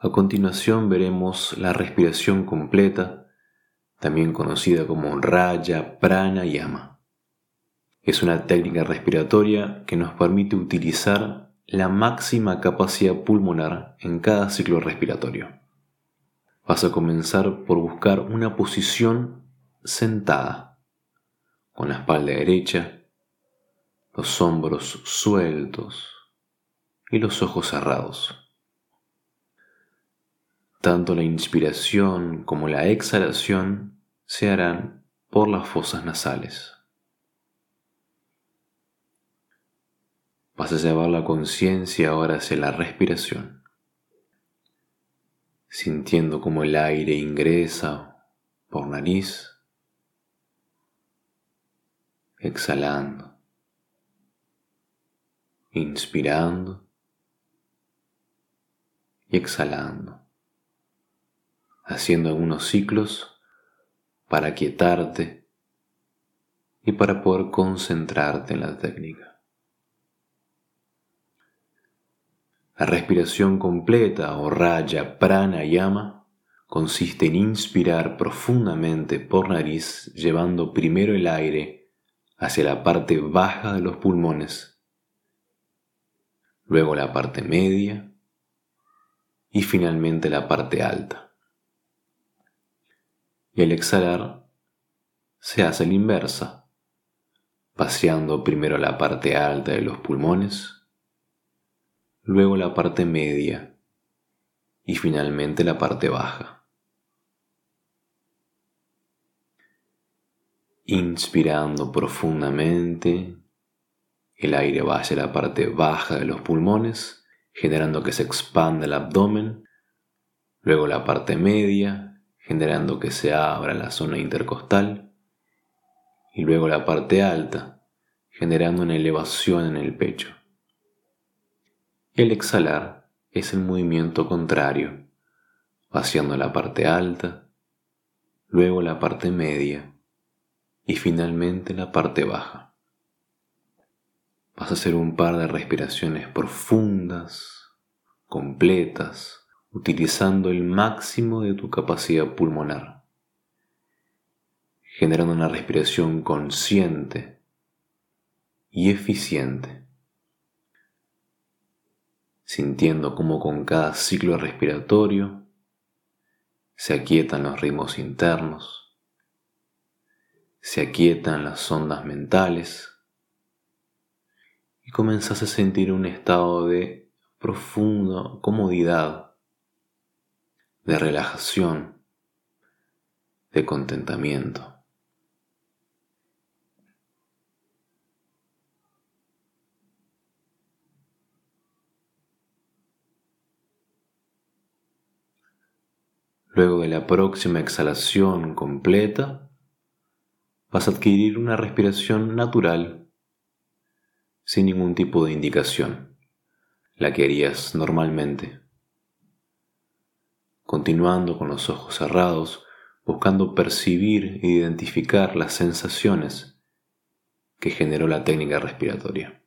A continuación veremos la respiración completa, también conocida como Raya Prana Yama. Es una técnica respiratoria que nos permite utilizar la máxima capacidad pulmonar en cada ciclo respiratorio. Vas a comenzar por buscar una posición sentada, con la espalda derecha, los hombros sueltos y los ojos cerrados. Tanto la inspiración como la exhalación se harán por las fosas nasales. Vas a llevar la conciencia ahora hacia la respiración, sintiendo como el aire ingresa por nariz, exhalando, inspirando y exhalando haciendo algunos ciclos para quietarte y para poder concentrarte en la técnica. La respiración completa o raya prana yama consiste en inspirar profundamente por nariz llevando primero el aire hacia la parte baja de los pulmones, luego la parte media y finalmente la parte alta y al exhalar se hace la inversa, paseando primero la parte alta de los pulmones, luego la parte media y finalmente la parte baja. Inspirando profundamente, el aire va hacia la parte baja de los pulmones, generando que se expanda el abdomen, luego la parte media generando que se abra la zona intercostal y luego la parte alta, generando una elevación en el pecho. El exhalar es el movimiento contrario, vaciando la parte alta, luego la parte media y finalmente la parte baja. Vas a hacer un par de respiraciones profundas, completas, utilizando el máximo de tu capacidad pulmonar, generando una respiración consciente y eficiente, sintiendo cómo con cada ciclo respiratorio se aquietan los ritmos internos, se aquietan las ondas mentales y comenzas a sentir un estado de profunda comodidad de relajación, de contentamiento. Luego de la próxima exhalación completa, vas a adquirir una respiración natural, sin ningún tipo de indicación, la que harías normalmente continuando con los ojos cerrados, buscando percibir e identificar las sensaciones que generó la técnica respiratoria.